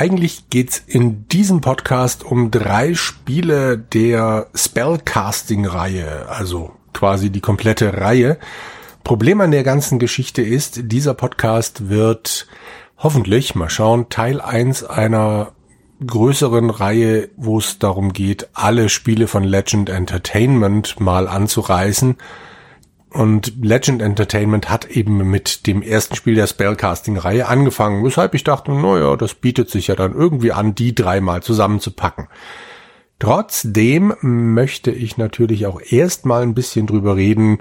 Eigentlich geht's in diesem Podcast um drei Spiele der Spellcasting-Reihe, also quasi die komplette Reihe. Problem an der ganzen Geschichte ist, dieser Podcast wird hoffentlich, mal schauen, Teil eins einer größeren Reihe, wo es darum geht, alle Spiele von Legend Entertainment mal anzureißen und Legend Entertainment hat eben mit dem ersten Spiel der Spellcasting-Reihe angefangen, weshalb ich dachte, naja, das bietet sich ja dann irgendwie an, die dreimal zusammenzupacken. Trotzdem möchte ich natürlich auch erstmal ein bisschen drüber reden,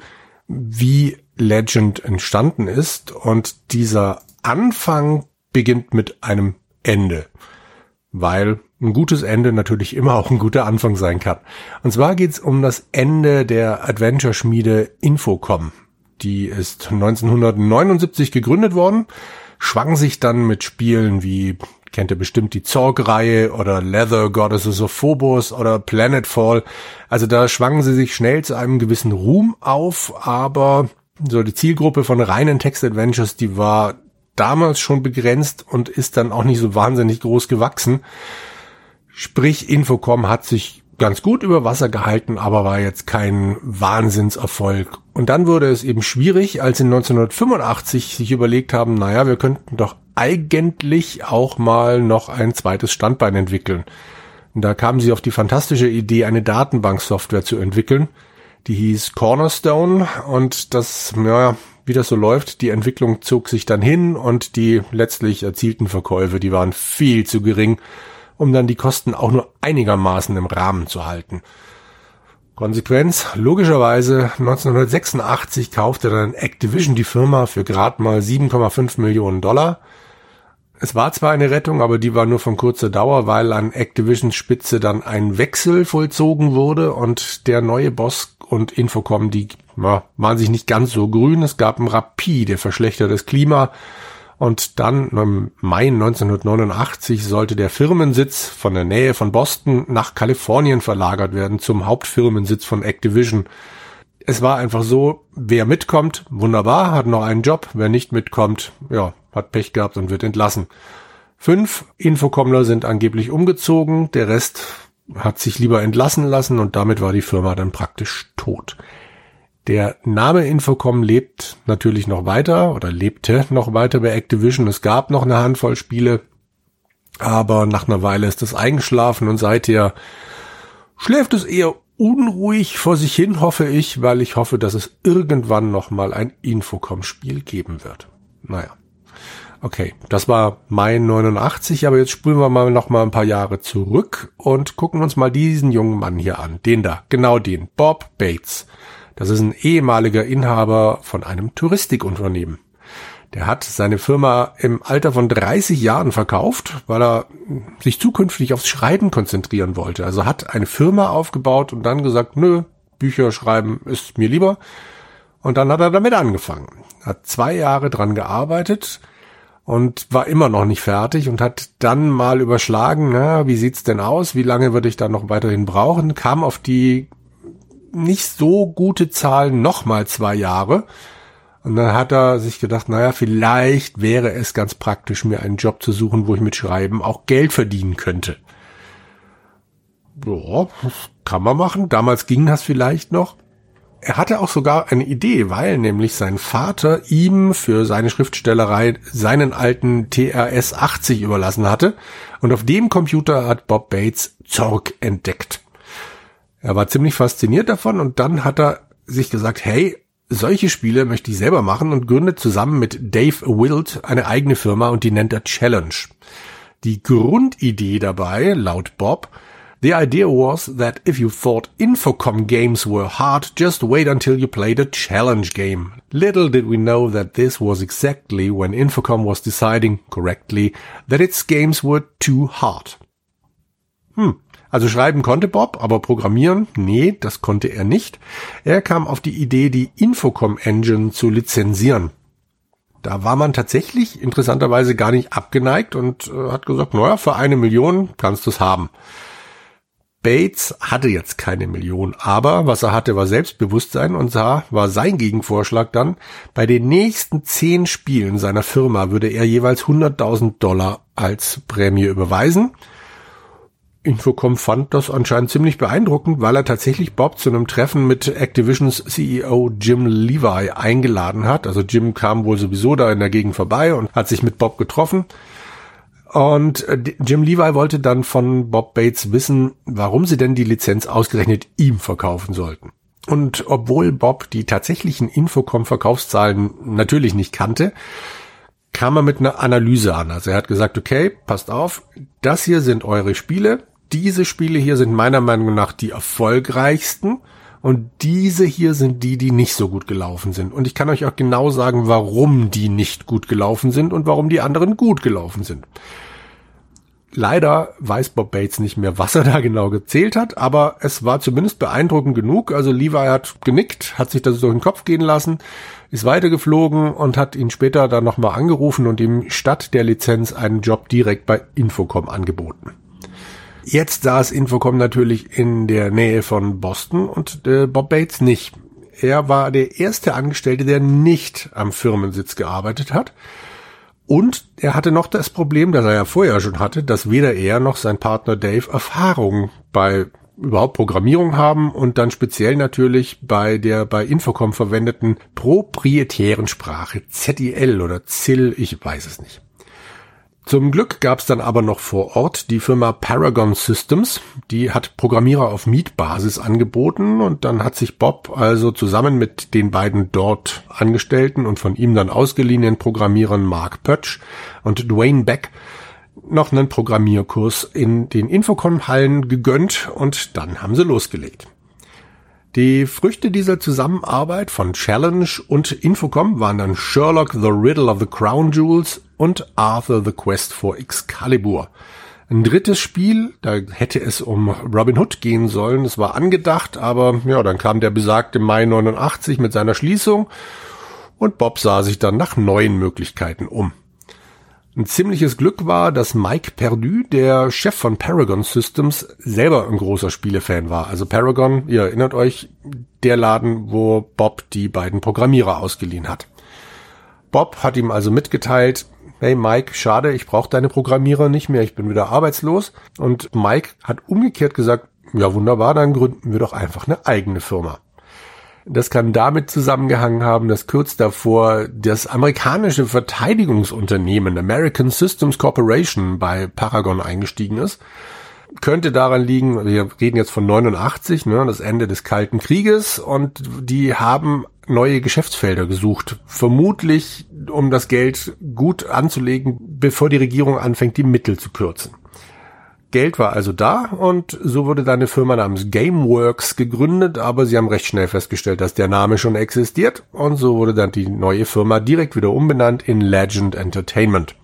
wie Legend entstanden ist und dieser Anfang beginnt mit einem Ende, weil ein gutes Ende natürlich immer auch ein guter Anfang sein kann. Und zwar geht's um das Ende der Adventure-Schmiede Infocom. Die ist 1979 gegründet worden, schwang sich dann mit Spielen wie, kennt ihr bestimmt die Zorg-Reihe oder Leather Goddesses of Phobos oder Planetfall. Also da schwangen sie sich schnell zu einem gewissen Ruhm auf, aber so die Zielgruppe von reinen Text-Adventures, die war damals schon begrenzt und ist dann auch nicht so wahnsinnig groß gewachsen. Sprich, Infocom hat sich ganz gut über Wasser gehalten, aber war jetzt kein Wahnsinnserfolg. Und dann wurde es eben schwierig, als sie 1985 sich überlegt haben, naja, wir könnten doch eigentlich auch mal noch ein zweites Standbein entwickeln. Und da kamen sie auf die fantastische Idee, eine Datenbanksoftware zu entwickeln. Die hieß Cornerstone und das, ja, wie das so läuft, die Entwicklung zog sich dann hin und die letztlich erzielten Verkäufe, die waren viel zu gering um dann die Kosten auch nur einigermaßen im Rahmen zu halten. Konsequenz, logischerweise 1986 kaufte dann Activision die Firma für gerade mal 7,5 Millionen Dollar. Es war zwar eine Rettung, aber die war nur von kurzer Dauer, weil an Activisions Spitze dann ein Wechsel vollzogen wurde und der neue Boss und Infocom, die waren sich nicht ganz so grün. Es gab ein rapide verschlechtertes Klima und dann im Mai 1989 sollte der Firmensitz von der Nähe von Boston nach Kalifornien verlagert werden zum Hauptfirmensitz von Activision. Es war einfach so, wer mitkommt, wunderbar, hat noch einen Job. Wer nicht mitkommt, ja, hat Pech gehabt und wird entlassen. Fünf Infocommler sind angeblich umgezogen, der Rest hat sich lieber entlassen lassen und damit war die Firma dann praktisch tot. Der Name Infocom lebt natürlich noch weiter oder lebte noch weiter bei Activision. Es gab noch eine Handvoll Spiele, aber nach einer Weile ist es eingeschlafen und seither schläft es eher unruhig vor sich hin, hoffe ich, weil ich hoffe, dass es irgendwann noch mal ein Infocom-Spiel geben wird. Naja. Okay, das war Mai 89, aber jetzt spulen wir mal noch mal ein paar Jahre zurück und gucken uns mal diesen jungen Mann hier an. Den da, genau den, Bob Bates. Das ist ein ehemaliger Inhaber von einem Touristikunternehmen. Der hat seine Firma im Alter von 30 Jahren verkauft, weil er sich zukünftig aufs Schreiben konzentrieren wollte. Also hat eine Firma aufgebaut und dann gesagt, nö, Bücher schreiben ist mir lieber. Und dann hat er damit angefangen. Hat zwei Jahre dran gearbeitet und war immer noch nicht fertig und hat dann mal überschlagen, na, wie sieht's denn aus? Wie lange würde ich da noch weiterhin brauchen? Kam auf die nicht so gute Zahlen nochmal zwei Jahre. Und dann hat er sich gedacht, naja, vielleicht wäre es ganz praktisch, mir einen Job zu suchen, wo ich mit Schreiben auch Geld verdienen könnte. Ja, kann man machen. Damals ging das vielleicht noch. Er hatte auch sogar eine Idee, weil nämlich sein Vater ihm für seine Schriftstellerei seinen alten TRS 80 überlassen hatte. Und auf dem Computer hat Bob Bates Zorg entdeckt. Er war ziemlich fasziniert davon und dann hat er sich gesagt, hey, solche Spiele möchte ich selber machen und gründet zusammen mit Dave Wild eine eigene Firma und die nennt er Challenge. Die Grundidee dabei, laut Bob, The idea was that if you thought Infocom games were hard, just wait until you played a challenge game. Little did we know that this was exactly when Infocom was deciding, correctly, that its games were too hard. Hm, also schreiben konnte Bob, aber programmieren, nee, das konnte er nicht. Er kam auf die Idee, die Infocom Engine zu lizenzieren. Da war man tatsächlich interessanterweise gar nicht abgeneigt und äh, hat gesagt, naja, für eine Million kannst du es haben. Bates hatte jetzt keine Million, aber was er hatte, war Selbstbewusstsein und sah, war sein Gegenvorschlag dann, bei den nächsten zehn Spielen seiner Firma würde er jeweils 100.000 Dollar als Prämie überweisen. Infocom fand das anscheinend ziemlich beeindruckend, weil er tatsächlich Bob zu einem Treffen mit Activisions CEO Jim Levi eingeladen hat. Also Jim kam wohl sowieso da in der Gegend vorbei und hat sich mit Bob getroffen. Und äh, Jim Levi wollte dann von Bob Bates wissen, warum sie denn die Lizenz ausgerechnet ihm verkaufen sollten. Und obwohl Bob die tatsächlichen Infocom-Verkaufszahlen natürlich nicht kannte, kam er mit einer Analyse an. Also er hat gesagt, okay, passt auf, das hier sind eure Spiele, diese Spiele hier sind meiner Meinung nach die erfolgreichsten und diese hier sind die, die nicht so gut gelaufen sind. Und ich kann euch auch genau sagen, warum die nicht gut gelaufen sind und warum die anderen gut gelaufen sind. Leider weiß Bob Bates nicht mehr, was er da genau gezählt hat, aber es war zumindest beeindruckend genug. Also Levi hat genickt, hat sich das durch den Kopf gehen lassen, ist weitergeflogen und hat ihn später dann nochmal angerufen und ihm statt der Lizenz einen Job direkt bei Infocom angeboten. Jetzt saß Infocom natürlich in der Nähe von Boston und äh, Bob Bates nicht. Er war der erste Angestellte, der nicht am Firmensitz gearbeitet hat. Und er hatte noch das Problem, das er ja vorher schon hatte, dass weder er noch sein Partner Dave Erfahrung bei überhaupt Programmierung haben und dann speziell natürlich bei der bei Infocom verwendeten proprietären Sprache ZIL oder ZIL, ich weiß es nicht. Zum Glück gab es dann aber noch vor Ort die Firma Paragon Systems, die hat Programmierer auf Mietbasis angeboten und dann hat sich Bob also zusammen mit den beiden dort Angestellten und von ihm dann ausgeliehenen Programmierern Mark Pötsch und Dwayne Beck noch einen Programmierkurs in den Infocom-Hallen gegönnt und dann haben sie losgelegt. Die Früchte dieser Zusammenarbeit von Challenge und Infocom waren dann Sherlock the Riddle of the Crown Jewels und Arthur the Quest for Excalibur. Ein drittes Spiel, da hätte es um Robin Hood gehen sollen, es war angedacht, aber ja, dann kam der besagte Mai 89 mit seiner Schließung und Bob sah sich dann nach neuen Möglichkeiten um. Ein ziemliches Glück war, dass Mike Perdu, der Chef von Paragon Systems, selber ein großer Spielefan war. Also Paragon, ihr erinnert euch, der Laden, wo Bob die beiden Programmierer ausgeliehen hat. Bob hat ihm also mitgeteilt, hey Mike, schade, ich brauche deine Programmierer nicht mehr, ich bin wieder arbeitslos. Und Mike hat umgekehrt gesagt, ja wunderbar, dann gründen wir doch einfach eine eigene Firma. Das kann damit zusammengehangen haben, dass kurz davor das amerikanische Verteidigungsunternehmen American Systems Corporation bei Paragon eingestiegen ist. Könnte daran liegen, wir reden jetzt von 89, ne, das Ende des Kalten Krieges und die haben neue Geschäftsfelder gesucht. Vermutlich, um das Geld gut anzulegen, bevor die Regierung anfängt, die Mittel zu kürzen. Geld war also da und so wurde dann eine Firma namens Gameworks gegründet, aber sie haben recht schnell festgestellt, dass der Name schon existiert und so wurde dann die neue Firma direkt wieder umbenannt in Legend Entertainment.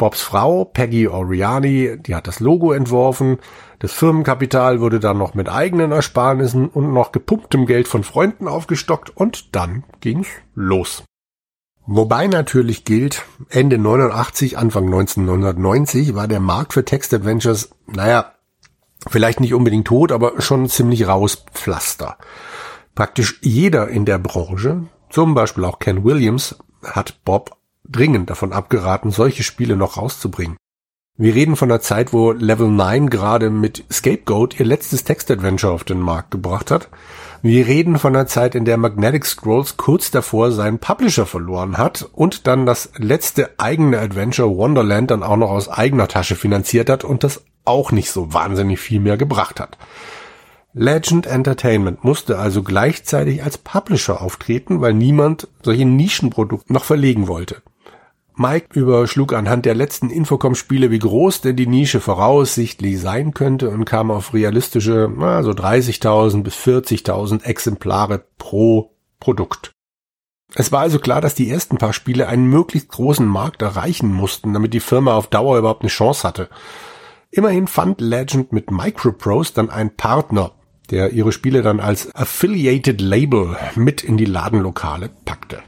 Bobs Frau, Peggy Oriani, die hat das Logo entworfen. Das Firmenkapital wurde dann noch mit eigenen Ersparnissen und noch gepumptem Geld von Freunden aufgestockt und dann ging's los. Wobei natürlich gilt, Ende 89, Anfang 1990 war der Markt für Text-Adventures, naja, vielleicht nicht unbedingt tot, aber schon ziemlich rauspflaster. Praktisch jeder in der Branche, zum Beispiel auch Ken Williams, hat Bob dringend davon abgeraten, solche Spiele noch rauszubringen. Wir reden von der Zeit, wo Level 9 gerade mit Scapegoat ihr letztes Text-Adventure auf den Markt gebracht hat wir reden von einer Zeit, in der Magnetic Scrolls kurz davor seinen Publisher verloren hat und dann das letzte eigene Adventure Wonderland dann auch noch aus eigener Tasche finanziert hat und das auch nicht so wahnsinnig viel mehr gebracht hat. Legend Entertainment musste also gleichzeitig als Publisher auftreten, weil niemand solche Nischenprodukte noch verlegen wollte. Mike überschlug anhand der letzten Infocom-Spiele, wie groß denn die Nische voraussichtlich sein könnte und kam auf realistische, na, so 30.000 bis 40.000 Exemplare pro Produkt. Es war also klar, dass die ersten paar Spiele einen möglichst großen Markt erreichen mussten, damit die Firma auf Dauer überhaupt eine Chance hatte. Immerhin fand Legend mit Microprose dann einen Partner, der ihre Spiele dann als Affiliated Label mit in die Ladenlokale packte.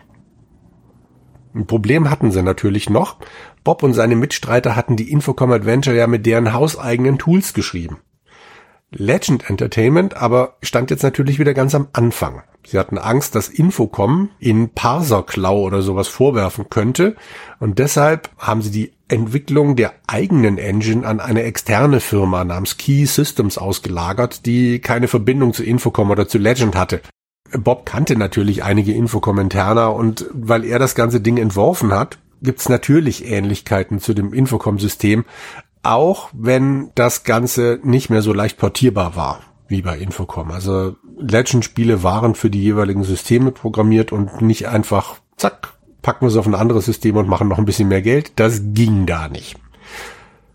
Ein Problem hatten sie natürlich noch. Bob und seine Mitstreiter hatten die Infocom Adventure ja mit deren hauseigenen Tools geschrieben. Legend Entertainment aber stand jetzt natürlich wieder ganz am Anfang. Sie hatten Angst, dass Infocom ihnen Parserklau oder sowas vorwerfen könnte und deshalb haben sie die Entwicklung der eigenen Engine an eine externe Firma namens Key Systems ausgelagert, die keine Verbindung zu Infocom oder zu Legend hatte. Bob kannte natürlich einige Infocom-Interner und weil er das ganze Ding entworfen hat, gibt's natürlich Ähnlichkeiten zu dem Infocom-System, auch wenn das Ganze nicht mehr so leicht portierbar war wie bei Infocom. Also Legend-Spiele waren für die jeweiligen Systeme programmiert und nicht einfach, zack, packen wir es auf ein anderes System und machen noch ein bisschen mehr Geld. Das ging da nicht.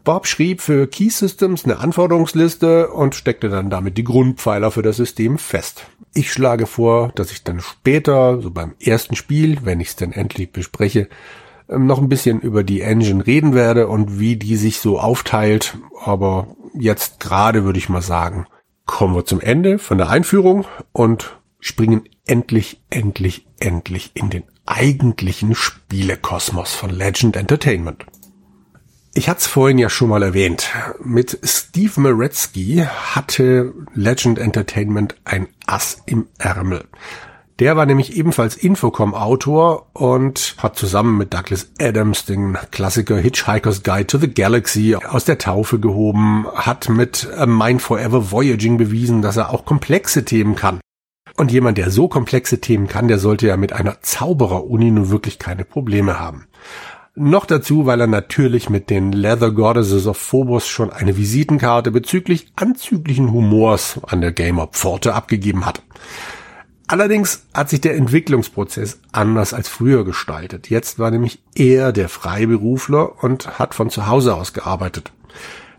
Bob schrieb für Key Systems eine Anforderungsliste und steckte dann damit die Grundpfeiler für das System fest. Ich schlage vor, dass ich dann später, so beim ersten Spiel, wenn ich es denn endlich bespreche, ähm, noch ein bisschen über die Engine reden werde und wie die sich so aufteilt. Aber jetzt gerade würde ich mal sagen, kommen wir zum Ende von der Einführung und springen endlich, endlich, endlich in den eigentlichen Spielekosmos von Legend Entertainment. Ich hatte es vorhin ja schon mal erwähnt. Mit Steve Meretzky hatte Legend Entertainment ein Ass im Ärmel. Der war nämlich ebenfalls Infocom-Autor und hat zusammen mit Douglas Adams den Klassiker Hitchhiker's Guide to the Galaxy aus der Taufe gehoben, hat mit Mind Forever Voyaging bewiesen, dass er auch komplexe Themen kann. Und jemand, der so komplexe Themen kann, der sollte ja mit einer Zauberer-Uni nun wirklich keine Probleme haben. Noch dazu, weil er natürlich mit den Leather Goddesses of Phobos schon eine Visitenkarte bezüglich anzüglichen Humors an der Gamer Pforte abgegeben hat. Allerdings hat sich der Entwicklungsprozess anders als früher gestaltet. Jetzt war nämlich er der Freiberufler und hat von zu Hause aus gearbeitet.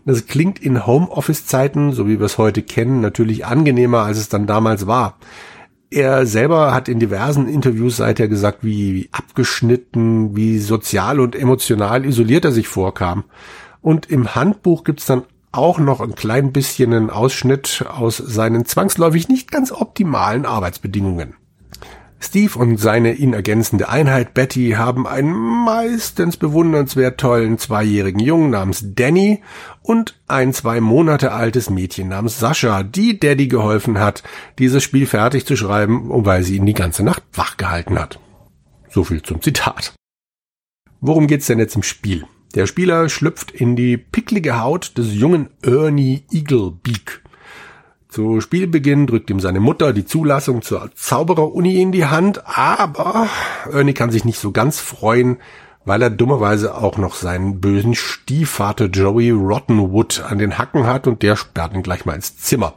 Das klingt in Homeoffice-Zeiten, so wie wir es heute kennen, natürlich angenehmer, als es dann damals war. Er selber hat in diversen Interviews seither gesagt, wie abgeschnitten, wie sozial und emotional isoliert er sich vorkam. Und im Handbuch gibt's dann auch noch ein klein bisschen einen Ausschnitt aus seinen zwangsläufig nicht ganz optimalen Arbeitsbedingungen. Steve und seine ihn ergänzende Einheit Betty haben einen meistens bewundernswert tollen zweijährigen Jungen namens Danny und ein zwei Monate altes Mädchen namens Sascha, die Daddy geholfen hat, dieses Spiel fertig zu schreiben, weil sie ihn die ganze Nacht wach gehalten hat. So viel zum Zitat. Worum geht's denn jetzt im Spiel? Der Spieler schlüpft in die picklige Haut des jungen Ernie Eaglebeak. Zu Spielbeginn drückt ihm seine Mutter die Zulassung zur Zaubereruni in die Hand, aber Ernie kann sich nicht so ganz freuen, weil er dummerweise auch noch seinen bösen Stiefvater Joey Rottenwood an den Hacken hat und der sperrt ihn gleich mal ins Zimmer.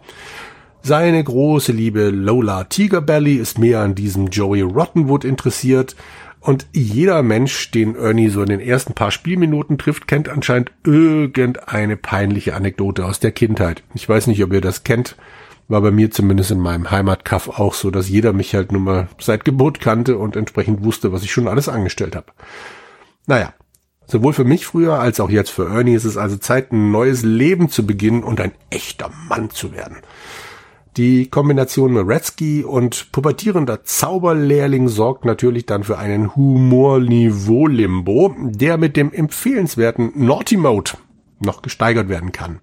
Seine große Liebe Lola Tigerbelly ist mehr an diesem Joey Rottenwood interessiert und jeder Mensch, den Ernie so in den ersten paar Spielminuten trifft, kennt anscheinend irgendeine peinliche Anekdote aus der Kindheit. Ich weiß nicht, ob ihr das kennt. War bei mir zumindest in meinem Heimatkaff auch so, dass jeder mich halt nun mal seit Geburt kannte und entsprechend wusste, was ich schon alles angestellt habe. Naja, sowohl für mich früher als auch jetzt für Ernie ist es also Zeit, ein neues Leben zu beginnen und ein echter Mann zu werden. Die Kombination Meretzky und pubertierender Zauberlehrling sorgt natürlich dann für einen Humorniveau-Limbo, der mit dem empfehlenswerten Naughty Mode noch gesteigert werden kann.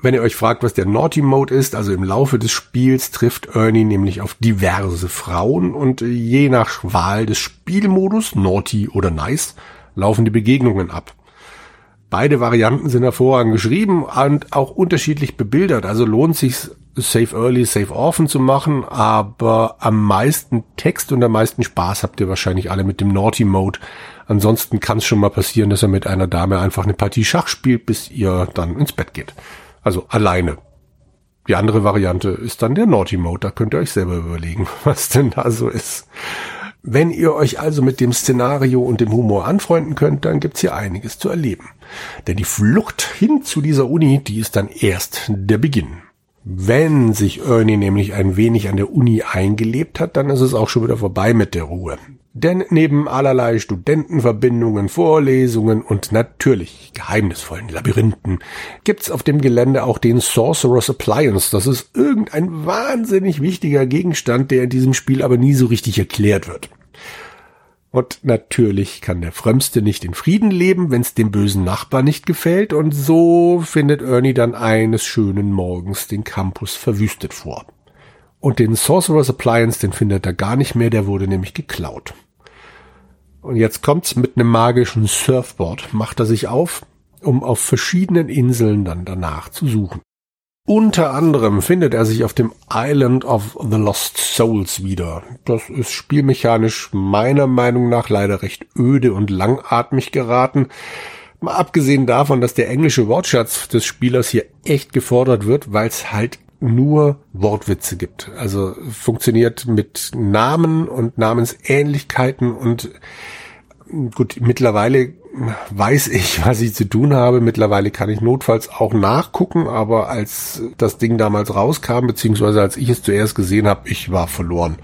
Wenn ihr euch fragt, was der Naughty Mode ist, also im Laufe des Spiels trifft Ernie nämlich auf diverse Frauen und je nach Wahl des Spielmodus, Naughty oder Nice, laufen die Begegnungen ab. Beide Varianten sind hervorragend geschrieben und auch unterschiedlich bebildert, also lohnt sich Save Early, Save Often zu machen, aber am meisten Text und am meisten Spaß habt ihr wahrscheinlich alle mit dem Naughty Mode. Ansonsten kann es schon mal passieren, dass er mit einer Dame einfach eine Partie Schach spielt, bis ihr dann ins Bett geht. Also alleine. Die andere Variante ist dann der Naughty Mode. Da könnt ihr euch selber überlegen, was denn da so ist. Wenn ihr euch also mit dem Szenario und dem Humor anfreunden könnt, dann gibt's hier einiges zu erleben. Denn die Flucht hin zu dieser Uni, die ist dann erst der Beginn. Wenn sich Ernie nämlich ein wenig an der Uni eingelebt hat, dann ist es auch schon wieder vorbei mit der Ruhe. Denn neben allerlei Studentenverbindungen, Vorlesungen und natürlich geheimnisvollen Labyrinthen gibt's auf dem Gelände auch den Sorcerer's Appliance. Das ist irgendein wahnsinnig wichtiger Gegenstand, der in diesem Spiel aber nie so richtig erklärt wird. Und natürlich kann der Frömmste nicht in Frieden leben, wenn es dem bösen Nachbar nicht gefällt, und so findet Ernie dann eines schönen Morgens den Campus verwüstet vor. Und den Sorcerer's Appliance, den findet er gar nicht mehr, der wurde nämlich geklaut. Und jetzt kommt's mit einem magischen Surfboard, macht er sich auf, um auf verschiedenen Inseln dann danach zu suchen. Unter anderem findet er sich auf dem Island of the Lost Souls wieder. Das ist spielmechanisch meiner Meinung nach leider recht öde und langatmig geraten. Mal abgesehen davon, dass der englische Wortschatz des Spielers hier echt gefordert wird, weil es halt nur Wortwitze gibt. Also funktioniert mit Namen und Namensähnlichkeiten und gut, mittlerweile weiß ich, was ich zu tun habe. Mittlerweile kann ich notfalls auch nachgucken, aber als das Ding damals rauskam, beziehungsweise als ich es zuerst gesehen habe, ich war verloren.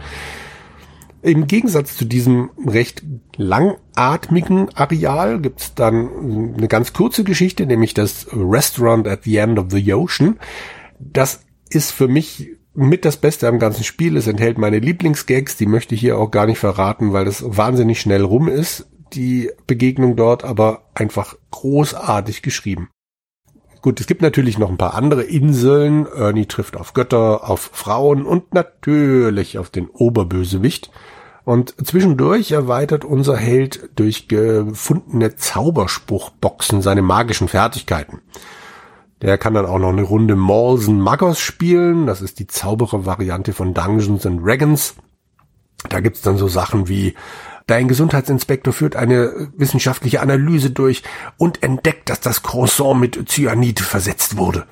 Im Gegensatz zu diesem recht langatmigen Areal gibt's dann eine ganz kurze Geschichte, nämlich das Restaurant at the End of the Ocean. Das ist für mich mit das Beste am ganzen Spiel. Es enthält meine Lieblingsgags, die möchte ich hier auch gar nicht verraten, weil das wahnsinnig schnell rum ist die Begegnung dort, aber einfach großartig geschrieben. Gut, es gibt natürlich noch ein paar andere Inseln. Ernie trifft auf Götter, auf Frauen und natürlich auf den Oberbösewicht. Und zwischendurch erweitert unser Held durch gefundene Zauberspruchboxen seine magischen Fertigkeiten. Der kann dann auch noch eine Runde Malsen Magos spielen. Das ist die Zauberer-Variante von Dungeons and Dragons. Da gibt's dann so Sachen wie Dein Gesundheitsinspektor führt eine wissenschaftliche Analyse durch und entdeckt, dass das Croissant mit Cyanid versetzt wurde.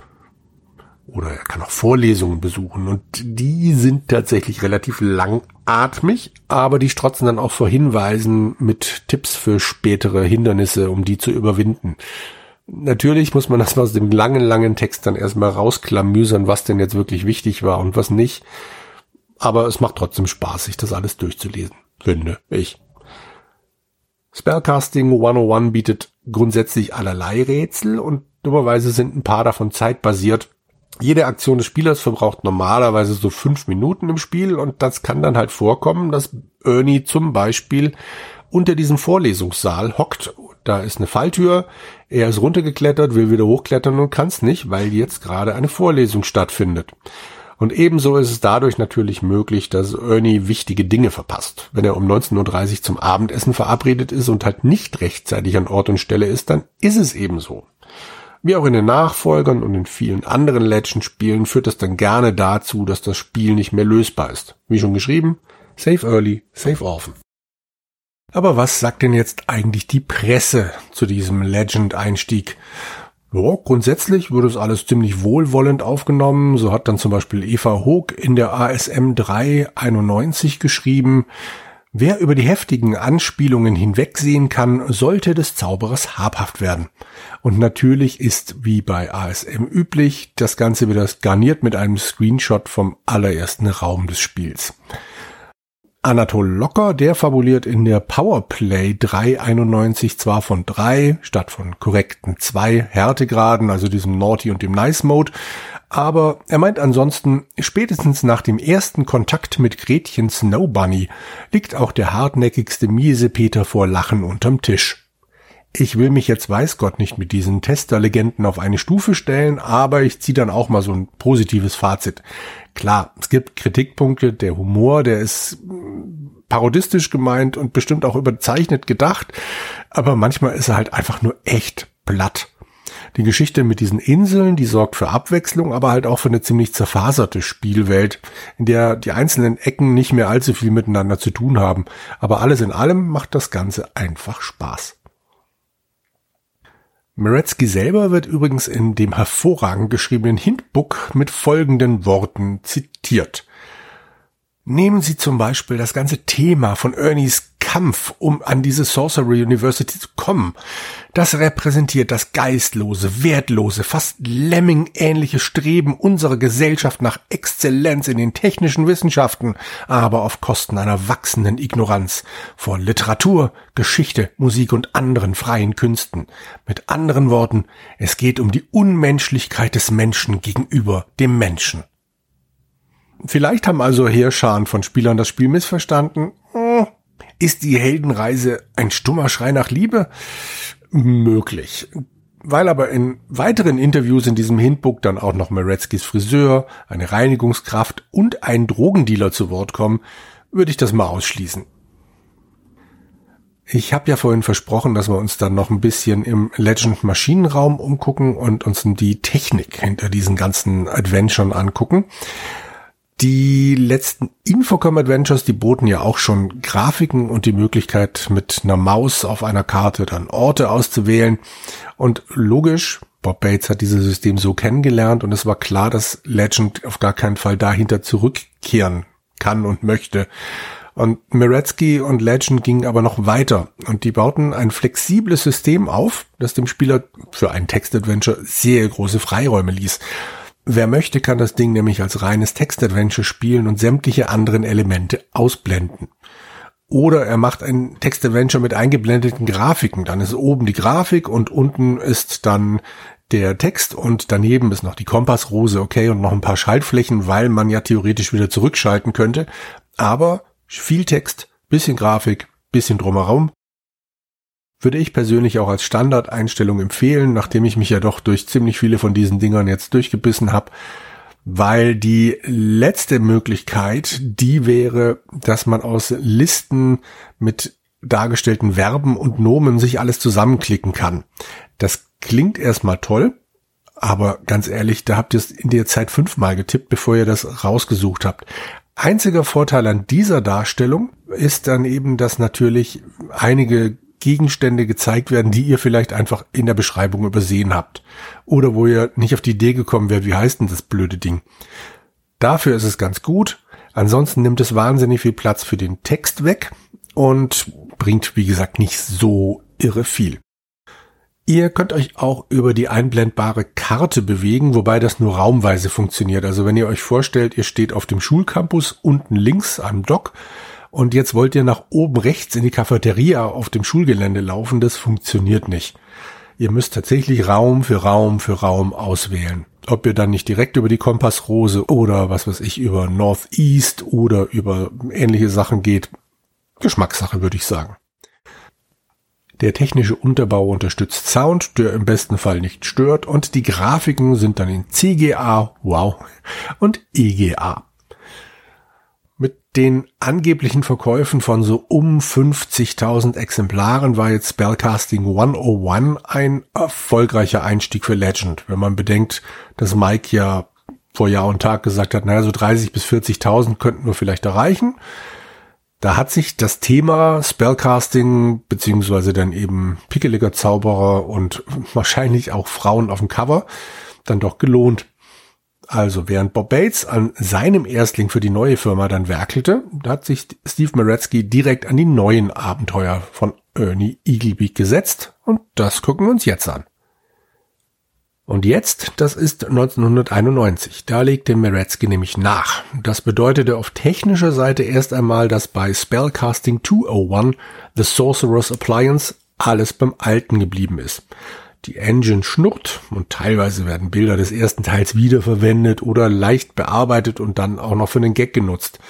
Oder er kann auch Vorlesungen besuchen und die sind tatsächlich relativ langatmig, aber die strotzen dann auch vor Hinweisen mit Tipps für spätere Hindernisse, um die zu überwinden. Natürlich muss man das aus dem langen, langen Text dann erstmal rausklamüsern, was denn jetzt wirklich wichtig war und was nicht. Aber es macht trotzdem Spaß, sich das alles durchzulesen finde ich. Spellcasting 101 bietet grundsätzlich allerlei Rätsel und dummerweise sind ein paar davon zeitbasiert. Jede Aktion des Spielers verbraucht normalerweise so fünf Minuten im Spiel und das kann dann halt vorkommen, dass Ernie zum Beispiel unter diesem Vorlesungssaal hockt. Da ist eine Falltür, er ist runtergeklettert, will wieder hochklettern und kann es nicht, weil jetzt gerade eine Vorlesung stattfindet. Und ebenso ist es dadurch natürlich möglich, dass Ernie wichtige Dinge verpasst. Wenn er um 19.30 Uhr zum Abendessen verabredet ist und halt nicht rechtzeitig an Ort und Stelle ist, dann ist es ebenso. Wie auch in den Nachfolgern und in vielen anderen Legend-Spielen führt das dann gerne dazu, dass das Spiel nicht mehr lösbar ist. Wie schon geschrieben, save early, save often. Aber was sagt denn jetzt eigentlich die Presse zu diesem Legend-Einstieg? Ja, grundsätzlich wurde es alles ziemlich wohlwollend aufgenommen. So hat dann zum Beispiel Eva Hoog in der ASM 391 geschrieben, Wer über die heftigen Anspielungen hinwegsehen kann, sollte des Zauberers habhaft werden. Und natürlich ist, wie bei ASM üblich, das Ganze wieder garniert mit einem Screenshot vom allerersten Raum des Spiels. Anatol Locker, der fabuliert in der Powerplay 391 zwar von drei statt von korrekten zwei Härtegraden, also diesem Naughty und dem Nice Mode, aber er meint ansonsten, spätestens nach dem ersten Kontakt mit Gretchen Snow Bunny liegt auch der hartnäckigste Miesepeter vor Lachen unterm Tisch. Ich will mich jetzt weiß Gott nicht mit diesen Testerlegenden auf eine Stufe stellen, aber ich ziehe dann auch mal so ein positives Fazit. Klar, es gibt Kritikpunkte, der Humor, der ist parodistisch gemeint und bestimmt auch überzeichnet gedacht, aber manchmal ist er halt einfach nur echt platt. Die Geschichte mit diesen Inseln, die sorgt für Abwechslung, aber halt auch für eine ziemlich zerfaserte Spielwelt, in der die einzelnen Ecken nicht mehr allzu viel miteinander zu tun haben. Aber alles in allem macht das Ganze einfach Spaß. Meretzky selber wird übrigens in dem hervorragend geschriebenen Hintbook mit folgenden Worten zitiert. Nehmen Sie zum Beispiel das ganze Thema von Ernies Kampf, um an diese Sorcery University zu kommen. Das repräsentiert das geistlose, wertlose, fast Lemming-ähnliche Streben unserer Gesellschaft nach Exzellenz in den technischen Wissenschaften, aber auf Kosten einer wachsenden Ignoranz vor Literatur, Geschichte, Musik und anderen freien Künsten. Mit anderen Worten, es geht um die Unmenschlichkeit des Menschen gegenüber dem Menschen. Vielleicht haben also Heerscharen von Spielern das Spiel missverstanden. Ist die Heldenreise ein stummer Schrei nach Liebe? Möglich. Weil aber in weiteren Interviews in diesem Hintbook dann auch noch Meretzkis Friseur, eine Reinigungskraft und ein Drogendealer zu Wort kommen, würde ich das mal ausschließen. Ich habe ja vorhin versprochen, dass wir uns dann noch ein bisschen im Legend Maschinenraum umgucken und uns die Technik hinter diesen ganzen Adventuren angucken. Die letzten Infocom Adventures, die boten ja auch schon Grafiken und die Möglichkeit, mit einer Maus auf einer Karte dann Orte auszuwählen. Und logisch, Bob Bates hat dieses System so kennengelernt und es war klar, dass Legend auf gar keinen Fall dahinter zurückkehren kann und möchte. Und Meretzky und Legend gingen aber noch weiter und die bauten ein flexibles System auf, das dem Spieler für ein Textadventure sehr große Freiräume ließ. Wer möchte, kann das Ding nämlich als reines Textadventure spielen und sämtliche anderen Elemente ausblenden. Oder er macht ein Textadventure mit eingeblendeten Grafiken. Dann ist oben die Grafik und unten ist dann der Text und daneben ist noch die Kompassrose, okay, und noch ein paar Schaltflächen, weil man ja theoretisch wieder zurückschalten könnte. Aber viel Text, bisschen Grafik, bisschen drumherum. Würde ich persönlich auch als Standardeinstellung empfehlen, nachdem ich mich ja doch durch ziemlich viele von diesen Dingern jetzt durchgebissen habe, weil die letzte Möglichkeit, die wäre, dass man aus Listen mit dargestellten Verben und Nomen sich alles zusammenklicken kann. Das klingt erstmal toll, aber ganz ehrlich, da habt ihr es in der Zeit fünfmal getippt, bevor ihr das rausgesucht habt. Einziger Vorteil an dieser Darstellung ist dann eben, dass natürlich einige Gegenstände gezeigt werden, die ihr vielleicht einfach in der Beschreibung übersehen habt. Oder wo ihr nicht auf die Idee gekommen wärt, wie heißt denn das blöde Ding? Dafür ist es ganz gut. Ansonsten nimmt es wahnsinnig viel Platz für den Text weg und bringt, wie gesagt, nicht so irre viel. Ihr könnt euch auch über die einblendbare Karte bewegen, wobei das nur raumweise funktioniert. Also wenn ihr euch vorstellt, ihr steht auf dem Schulcampus unten links am Dock und jetzt wollt ihr nach oben rechts in die Cafeteria auf dem Schulgelände laufen, das funktioniert nicht. Ihr müsst tatsächlich Raum für Raum für Raum auswählen. Ob ihr dann nicht direkt über die Kompassrose oder was weiß ich über Northeast oder über ähnliche Sachen geht, Geschmackssache würde ich sagen. Der technische Unterbau unterstützt Sound, der im besten Fall nicht stört und die Grafiken sind dann in CGA, wow, und EGA. Den angeblichen Verkäufen von so um 50.000 Exemplaren war jetzt Spellcasting 101 ein erfolgreicher Einstieg für Legend, wenn man bedenkt, dass Mike ja vor Jahr und Tag gesagt hat, naja, so 30 bis 40.000 könnten wir vielleicht erreichen. Da hat sich das Thema Spellcasting beziehungsweise dann eben pickeliger Zauberer und wahrscheinlich auch Frauen auf dem Cover dann doch gelohnt. Also während Bob Bates an seinem Erstling für die neue Firma dann werkelte, hat sich Steve Meretzky direkt an die neuen Abenteuer von Ernie Eaglebeak gesetzt und das gucken wir uns jetzt an. Und jetzt, das ist 1991, da legte Meretzky nämlich nach. Das bedeutete auf technischer Seite erst einmal, dass bei Spellcasting 201 The Sorcerer's Appliance alles beim Alten geblieben ist. Die Engine schnurrt und teilweise werden Bilder des ersten Teils wiederverwendet oder leicht bearbeitet und dann auch noch für den Gag genutzt.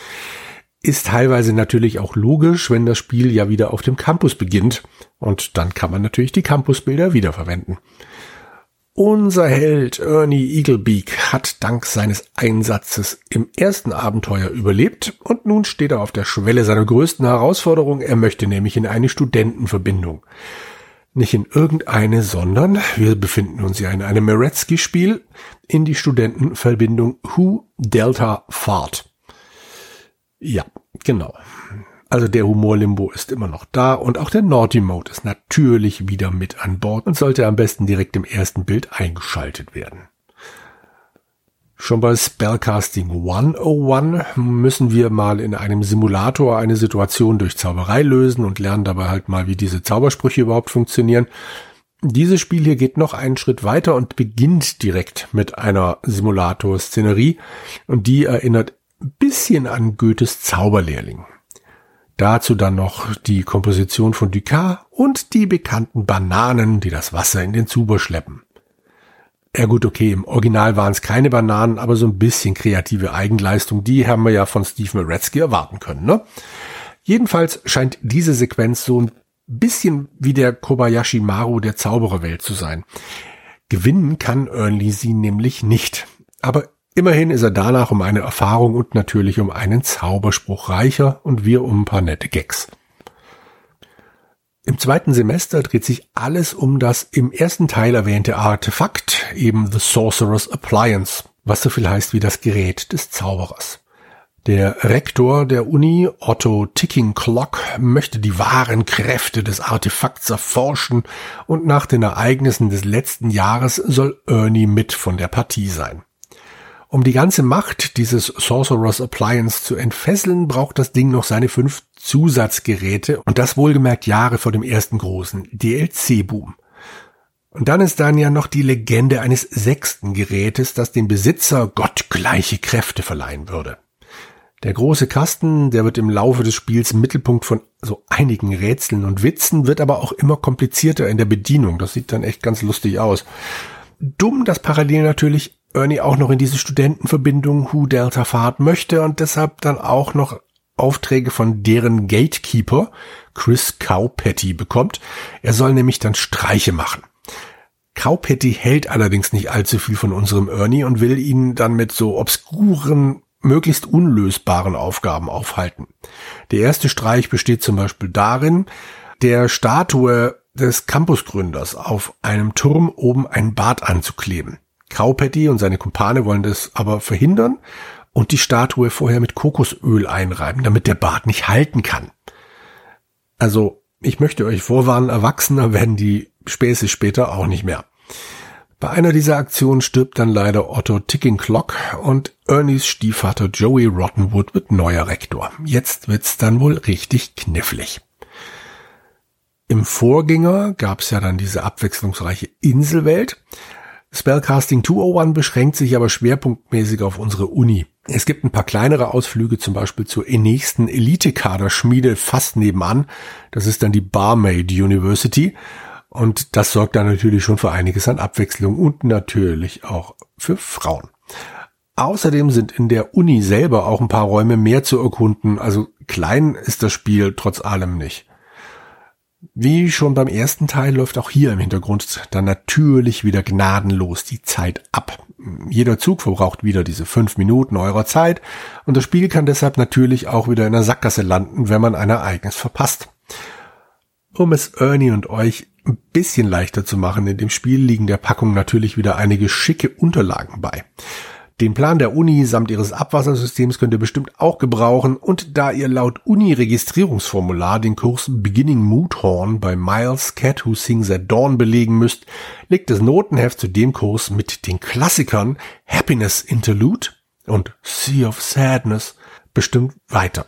Ist teilweise natürlich auch logisch, wenn das Spiel ja wieder auf dem Campus beginnt und dann kann man natürlich die Campusbilder wiederverwenden. Unser Held Ernie Eaglebeak hat dank seines Einsatzes im ersten Abenteuer überlebt und nun steht er auf der Schwelle seiner größten Herausforderung. Er möchte nämlich in eine Studentenverbindung. Nicht in irgendeine, sondern wir befinden uns ja in einem Meretzky-Spiel in die Studentenverbindung Who Delta Fahrt. Ja, genau. Also der Humorlimbo ist immer noch da und auch der Naughty Mode ist natürlich wieder mit an Bord und sollte am besten direkt im ersten Bild eingeschaltet werden. Schon bei Spellcasting 101 müssen wir mal in einem Simulator eine Situation durch Zauberei lösen und lernen dabei halt mal, wie diese Zaubersprüche überhaupt funktionieren. Dieses Spiel hier geht noch einen Schritt weiter und beginnt direkt mit einer Simulator-Szenerie und die erinnert ein bisschen an Goethes Zauberlehrling. Dazu dann noch die Komposition von Ducat und die bekannten Bananen, die das Wasser in den Zuber schleppen. Ja gut, okay, im Original waren es keine Bananen, aber so ein bisschen kreative Eigenleistung, die haben wir ja von Steve Meretzky erwarten können, ne? Jedenfalls scheint diese Sequenz so ein bisschen wie der Kobayashi Maru der Zaubererwelt zu sein. Gewinnen kann Ernly sie nämlich nicht. Aber immerhin ist er danach um eine Erfahrung und natürlich um einen Zauberspruch reicher und wir um ein paar nette Gags. Im zweiten Semester dreht sich alles um das im ersten Teil erwähnte Artefakt, eben The Sorcerer's Appliance, was so viel heißt wie das Gerät des Zauberers. Der Rektor der Uni, Otto Ticking Clock, möchte die wahren Kräfte des Artefakts erforschen und nach den Ereignissen des letzten Jahres soll Ernie mit von der Partie sein. Um die ganze Macht dieses Sorcerer's Appliance zu entfesseln, braucht das Ding noch seine fünf Zusatzgeräte und das wohlgemerkt Jahre vor dem ersten großen DLC-Boom. Und dann ist dann ja noch die Legende eines sechsten Gerätes, das dem Besitzer gottgleiche Kräfte verleihen würde. Der große Kasten, der wird im Laufe des Spiels Mittelpunkt von so einigen Rätseln und Witzen, wird aber auch immer komplizierter in der Bedienung. Das sieht dann echt ganz lustig aus. Dumm, dass parallel natürlich Ernie auch noch in diese Studentenverbindung Who Delta Fahrt möchte und deshalb dann auch noch Aufträge von deren Gatekeeper, Chris Cowpatty, bekommt. Er soll nämlich dann Streiche machen. Cowpatty hält allerdings nicht allzu viel von unserem Ernie und will ihn dann mit so obskuren möglichst unlösbaren Aufgaben aufhalten. Der erste Streich besteht zum Beispiel darin, der Statue des Campusgründers auf einem Turm oben ein Bart anzukleben. Graupetty und seine Kumpane wollen das aber verhindern und die Statue vorher mit Kokosöl einreiben, damit der Bart nicht halten kann. Also, ich möchte euch vorwarnen, Erwachsener werden die Späße später auch nicht mehr. Bei einer dieser Aktionen stirbt dann leider Otto Ticking Clock und Ernies Stiefvater Joey Rottenwood wird neuer Rektor. Jetzt wird's dann wohl richtig knifflig. Im Vorgänger gab's ja dann diese abwechslungsreiche Inselwelt. Spellcasting 201 beschränkt sich aber schwerpunktmäßig auf unsere Uni. Es gibt ein paar kleinere Ausflüge, zum Beispiel zur nächsten Elite-Kader-Schmiede fast nebenan. Das ist dann die Barmaid University. Und das sorgt dann natürlich schon für einiges an Abwechslung und natürlich auch für Frauen. Außerdem sind in der Uni selber auch ein paar Räume mehr zu erkunden, also klein ist das Spiel trotz allem nicht. Wie schon beim ersten Teil läuft auch hier im Hintergrund dann natürlich wieder gnadenlos die Zeit ab. Jeder Zug verbraucht wieder diese fünf Minuten eurer Zeit und das Spiel kann deshalb natürlich auch wieder in der Sackgasse landen, wenn man ein Ereignis verpasst. Um es Ernie und euch ein bisschen leichter zu machen, in dem Spiel liegen der Packung natürlich wieder einige schicke Unterlagen bei. Den Plan der Uni samt ihres Abwassersystems könnt ihr bestimmt auch gebrauchen und da ihr laut Uni-Registrierungsformular den Kurs Beginning Mood Horn bei Miles Cat Who Sings at Dawn belegen müsst, legt das Notenheft zu dem Kurs mit den Klassikern Happiness Interlude und Sea of Sadness bestimmt weiter.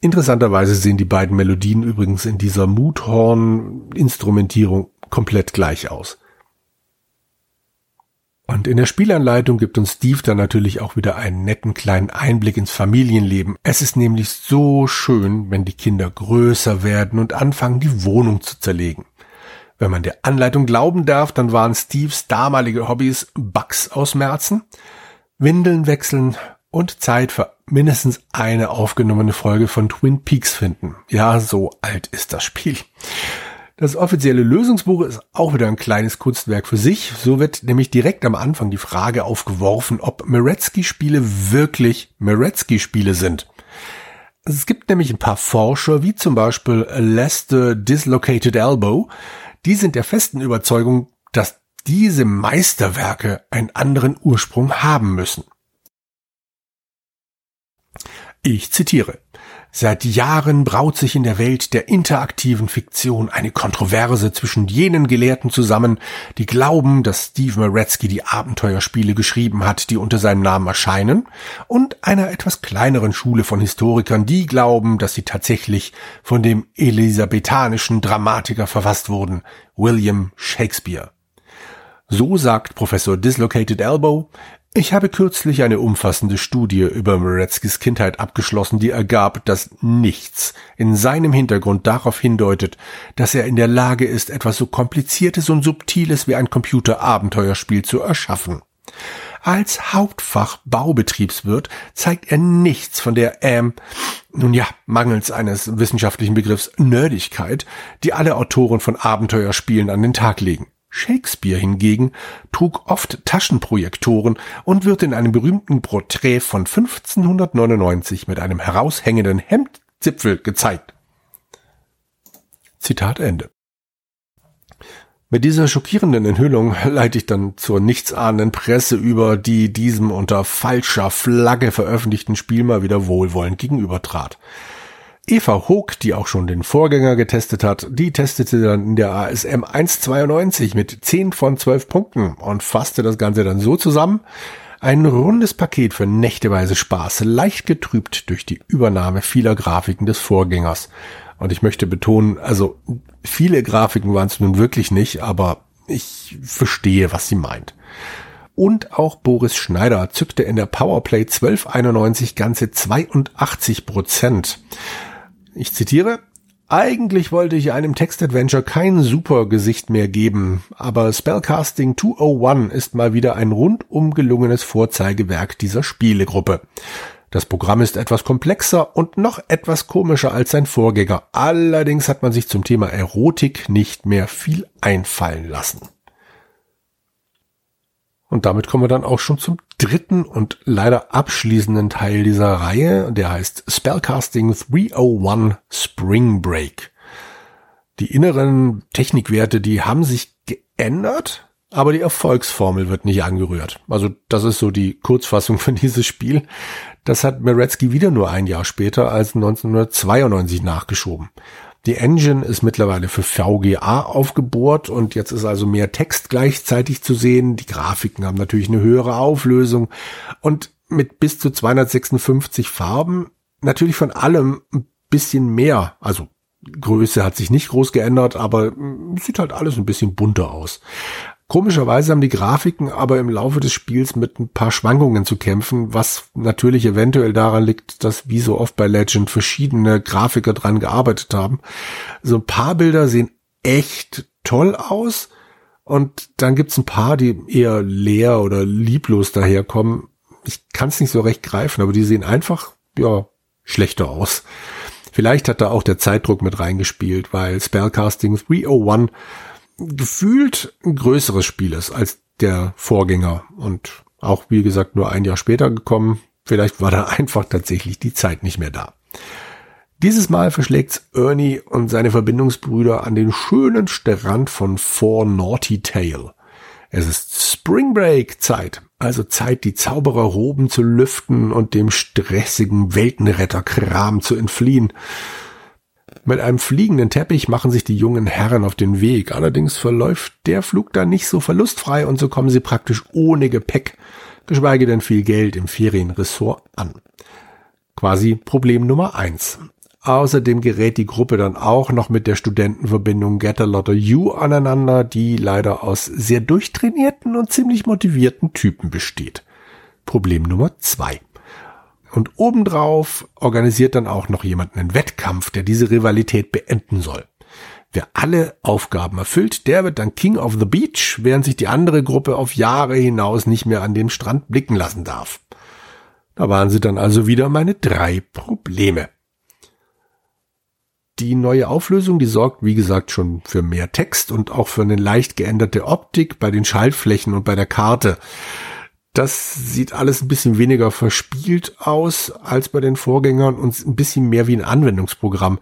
Interessanterweise sehen die beiden Melodien übrigens in dieser Mudhorn-Instrumentierung komplett gleich aus. Und in der Spielanleitung gibt uns Steve dann natürlich auch wieder einen netten kleinen Einblick ins Familienleben. Es ist nämlich so schön, wenn die Kinder größer werden und anfangen, die Wohnung zu zerlegen. Wenn man der Anleitung glauben darf, dann waren Steves damalige Hobbys Bugs ausmerzen, Windeln wechseln und Zeit für mindestens eine aufgenommene Folge von Twin Peaks finden. Ja, so alt ist das Spiel. Das offizielle Lösungsbuch ist auch wieder ein kleines Kunstwerk für sich. So wird nämlich direkt am Anfang die Frage aufgeworfen, ob Meretzky-Spiele wirklich Meretzky-Spiele sind. Es gibt nämlich ein paar Forscher, wie zum Beispiel Lester Dislocated Elbow, die sind der festen Überzeugung, dass diese Meisterwerke einen anderen Ursprung haben müssen. Ich zitiere. Seit Jahren braut sich in der Welt der interaktiven Fiktion eine Kontroverse zwischen jenen Gelehrten zusammen, die glauben, dass Steve Meretzky die Abenteuerspiele geschrieben hat, die unter seinem Namen erscheinen, und einer etwas kleineren Schule von Historikern, die glauben, dass sie tatsächlich von dem elisabethanischen Dramatiker verfasst wurden, William Shakespeare. So sagt Professor Dislocated Elbow, ich habe kürzlich eine umfassende Studie über Moretzkis Kindheit abgeschlossen, die ergab, dass nichts in seinem Hintergrund darauf hindeutet, dass er in der Lage ist, etwas so kompliziertes und subtiles wie ein Computerabenteuerspiel zu erschaffen. Als Hauptfach Baubetriebswirt zeigt er nichts von der, ähm, nun ja, mangels eines wissenschaftlichen Begriffs Nerdigkeit, die alle Autoren von Abenteuerspielen an den Tag legen. Shakespeare hingegen trug oft Taschenprojektoren und wird in einem berühmten Porträt von 1599 mit einem heraushängenden Hemdzipfel gezeigt. Zitat Ende. Mit dieser schockierenden Enthüllung leite ich dann zur nichtsahnenden Presse über, die diesem unter falscher Flagge veröffentlichten Spiel mal wieder wohlwollend gegenübertrat. Eva Hoog, die auch schon den Vorgänger getestet hat, die testete dann in der ASM 192 mit 10 von 12 Punkten und fasste das Ganze dann so zusammen. Ein rundes Paket für nächteweise Spaß, leicht getrübt durch die Übernahme vieler Grafiken des Vorgängers. Und ich möchte betonen, also viele Grafiken waren es nun wirklich nicht, aber ich verstehe, was sie meint. Und auch Boris Schneider zückte in der Powerplay 1291 ganze 82 Prozent. Ich zitiere, eigentlich wollte ich einem Textadventure kein super Gesicht mehr geben, aber Spellcasting 201 ist mal wieder ein rundum gelungenes Vorzeigewerk dieser Spielegruppe. Das Programm ist etwas komplexer und noch etwas komischer als sein Vorgänger. Allerdings hat man sich zum Thema Erotik nicht mehr viel einfallen lassen. Und damit kommen wir dann auch schon zum dritten und leider abschließenden Teil dieser Reihe. Der heißt Spellcasting 301 Spring Break. Die inneren Technikwerte, die haben sich geändert, aber die Erfolgsformel wird nicht angerührt. Also das ist so die Kurzfassung von dieses Spiel. Das hat Meretzky wieder nur ein Jahr später als 1992 nachgeschoben. Die Engine ist mittlerweile für VGA aufgebohrt und jetzt ist also mehr Text gleichzeitig zu sehen. Die Grafiken haben natürlich eine höhere Auflösung und mit bis zu 256 Farben natürlich von allem ein bisschen mehr. Also Größe hat sich nicht groß geändert, aber sieht halt alles ein bisschen bunter aus. Komischerweise haben die Grafiken aber im Laufe des Spiels mit ein paar Schwankungen zu kämpfen, was natürlich eventuell daran liegt, dass wie so oft bei Legend verschiedene Grafiker dran gearbeitet haben. So ein paar Bilder sehen echt toll aus und dann gibt's ein paar, die eher leer oder lieblos daherkommen. Ich kann es nicht so recht greifen, aber die sehen einfach, ja, schlechter aus. Vielleicht hat da auch der Zeitdruck mit reingespielt, weil Spellcasting 301 gefühlt ein größeres Spiel ist als der Vorgänger und auch wie gesagt nur ein Jahr später gekommen. Vielleicht war da einfach tatsächlich die Zeit nicht mehr da. Dieses Mal verschlägt's Ernie und seine Verbindungsbrüder an den schönen Strand von Four Naughty Tale. Es ist Spring Break Zeit, also Zeit, die Zaubererroben zu lüften und dem stressigen Weltenretterkram zu entfliehen. Mit einem fliegenden Teppich machen sich die jungen Herren auf den Weg. Allerdings verläuft der Flug dann nicht so verlustfrei und so kommen sie praktisch ohne Gepäck, geschweige denn viel Geld im Ferienressort an. Quasi Problem Nummer eins. Außerdem gerät die Gruppe dann auch noch mit der Studentenverbindung Get a Lot of You aneinander, die leider aus sehr durchtrainierten und ziemlich motivierten Typen besteht. Problem Nummer zwei. Und obendrauf organisiert dann auch noch jemand einen Wettkampf, der diese Rivalität beenden soll. Wer alle Aufgaben erfüllt, der wird dann King of the Beach, während sich die andere Gruppe auf Jahre hinaus nicht mehr an dem Strand blicken lassen darf. Da waren sie dann also wieder meine drei Probleme. Die neue Auflösung, die sorgt, wie gesagt, schon für mehr Text und auch für eine leicht geänderte Optik bei den Schaltflächen und bei der Karte. Das sieht alles ein bisschen weniger verspielt aus als bei den Vorgängern und ein bisschen mehr wie ein Anwendungsprogramm.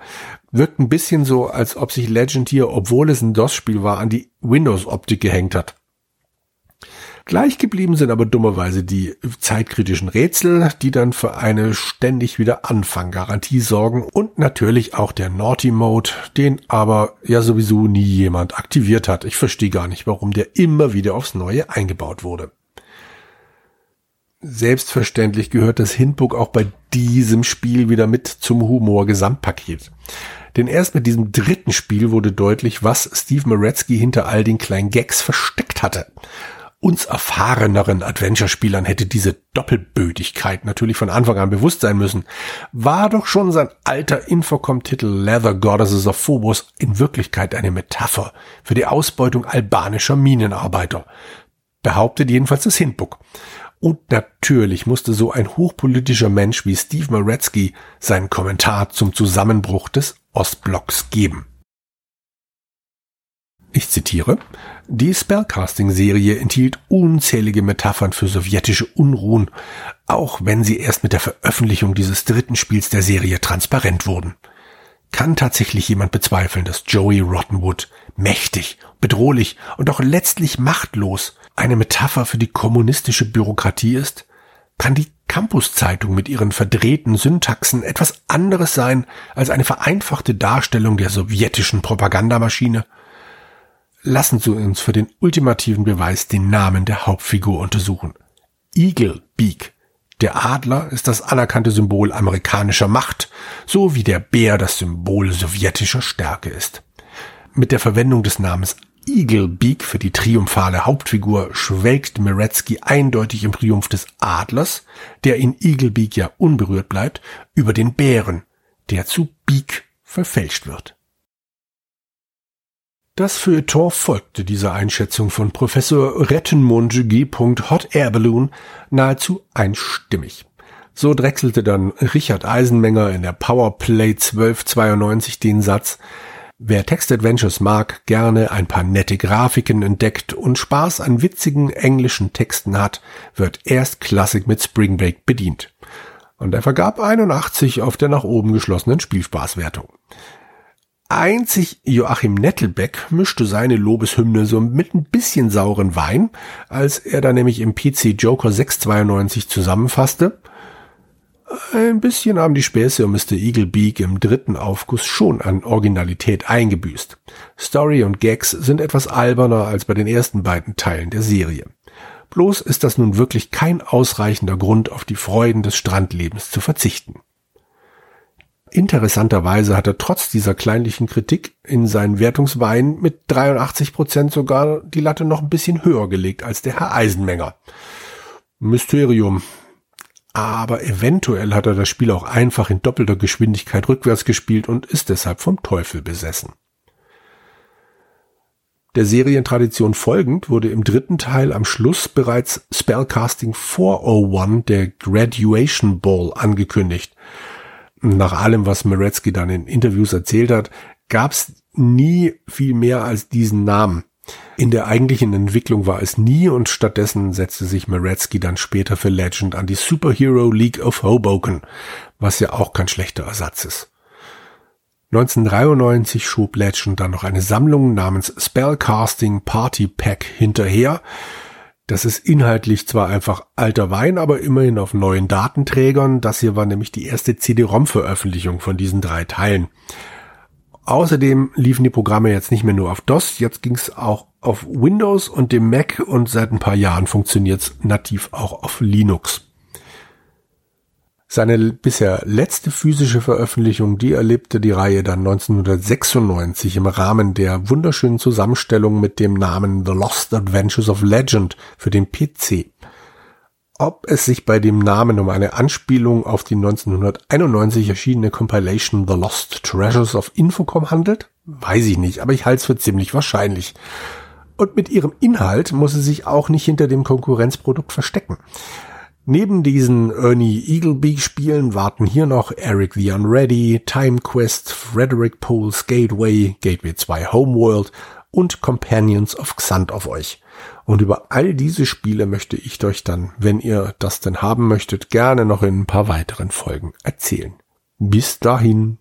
Wirkt ein bisschen so, als ob sich Legend hier, obwohl es ein DOS-Spiel war, an die Windows-Optik gehängt hat. Gleich geblieben sind aber dummerweise die zeitkritischen Rätsel, die dann für eine ständig wieder Anfang-Garantie sorgen und natürlich auch der Naughty Mode, den aber ja sowieso nie jemand aktiviert hat. Ich verstehe gar nicht, warum der immer wieder aufs Neue eingebaut wurde. Selbstverständlich gehört das Hinbook auch bei diesem Spiel wieder mit zum Humor-Gesamtpaket. Denn erst mit diesem dritten Spiel wurde deutlich, was Steve Moretzky hinter all den kleinen Gags versteckt hatte. Uns erfahreneren Adventure-Spielern hätte diese Doppelbödigkeit natürlich von Anfang an bewusst sein müssen. War doch schon sein alter Infocom-Titel Leather Goddesses of Phobos in Wirklichkeit eine Metapher für die Ausbeutung albanischer Minenarbeiter. Behauptet jedenfalls das Hinbook. Und natürlich musste so ein hochpolitischer Mensch wie Steve Moretzky seinen Kommentar zum Zusammenbruch des Ostblocks geben. Ich zitiere, die Spellcasting-Serie enthielt unzählige Metaphern für sowjetische Unruhen, auch wenn sie erst mit der Veröffentlichung dieses dritten Spiels der Serie transparent wurden. Kann tatsächlich jemand bezweifeln, dass Joey Rottenwood mächtig, bedrohlich und auch letztlich machtlos eine Metapher für die kommunistische Bürokratie ist? Kann die Campus-Zeitung mit ihren verdrehten Syntaxen etwas anderes sein als eine vereinfachte Darstellung der sowjetischen Propagandamaschine? Lassen Sie uns für den ultimativen Beweis den Namen der Hauptfigur untersuchen. Eagle Beak. Der Adler ist das anerkannte Symbol amerikanischer Macht, so wie der Bär das Symbol sowjetischer Stärke ist. Mit der Verwendung des Namens Eagle Beak für die triumphale Hauptfigur schwelgt Meretzky eindeutig im Triumph des Adlers, der in Eagle Beak ja unberührt bleibt, über den Bären, der zu Beak verfälscht wird. Das Feuilleton folgte dieser Einschätzung von Professor Rettenmund G. Hot Air Balloon nahezu einstimmig. So drechselte dann Richard Eisenmenger in der Powerplay 1292 den Satz, Wer Textadventures mag, gerne ein paar nette Grafiken entdeckt und Spaß an witzigen englischen Texten hat, wird erst Klassik mit Spring Break bedient. Und er vergab 81 auf der nach oben geschlossenen Spielspaßwertung. Einzig Joachim Nettelbeck mischte seine Lobeshymne so mit ein bisschen sauren Wein, als er da nämlich im PC Joker 692 zusammenfasste. Ein bisschen haben die Späße um Mr. Eagle Beak im dritten Aufguss schon an Originalität eingebüßt. Story und Gags sind etwas alberner als bei den ersten beiden Teilen der Serie. Bloß ist das nun wirklich kein ausreichender Grund, auf die Freuden des Strandlebens zu verzichten. Interessanterweise hat er trotz dieser kleinlichen Kritik in seinen Wertungsweinen mit 83 Prozent sogar die Latte noch ein bisschen höher gelegt als der Herr Eisenmenger. Mysterium. Aber eventuell hat er das Spiel auch einfach in doppelter Geschwindigkeit rückwärts gespielt und ist deshalb vom Teufel besessen. Der Serientradition folgend wurde im dritten Teil am Schluss bereits Spellcasting 401, der Graduation Ball, angekündigt nach allem, was Meretzky dann in Interviews erzählt hat, gab es nie viel mehr als diesen Namen. In der eigentlichen Entwicklung war es nie und stattdessen setzte sich Meretzky dann später für Legend an die Superhero League of Hoboken, was ja auch kein schlechter Ersatz ist. 1993 schob Legend dann noch eine Sammlung namens Spellcasting Party Pack hinterher, das ist inhaltlich zwar einfach alter Wein, aber immerhin auf neuen Datenträgern. Das hier war nämlich die erste CD-ROM-Veröffentlichung von diesen drei Teilen. Außerdem liefen die Programme jetzt nicht mehr nur auf DOS, jetzt ging es auch auf Windows und dem Mac und seit ein paar Jahren funktioniert es nativ auch auf Linux. Seine bisher letzte physische Veröffentlichung, die erlebte die Reihe dann 1996 im Rahmen der wunderschönen Zusammenstellung mit dem Namen The Lost Adventures of Legend für den PC. Ob es sich bei dem Namen um eine Anspielung auf die 1991 erschienene Compilation The Lost Treasures of Infocom handelt, weiß ich nicht, aber ich halte es für ziemlich wahrscheinlich. Und mit ihrem Inhalt muss sie sich auch nicht hinter dem Konkurrenzprodukt verstecken. Neben diesen Ernie Eagleby Spielen warten hier noch Eric the Unready, Time Quest, Frederick Pole's Gateway, Gateway 2 Homeworld und Companions of Xant auf euch. Und über all diese Spiele möchte ich euch dann, wenn ihr das denn haben möchtet, gerne noch in ein paar weiteren Folgen erzählen. Bis dahin.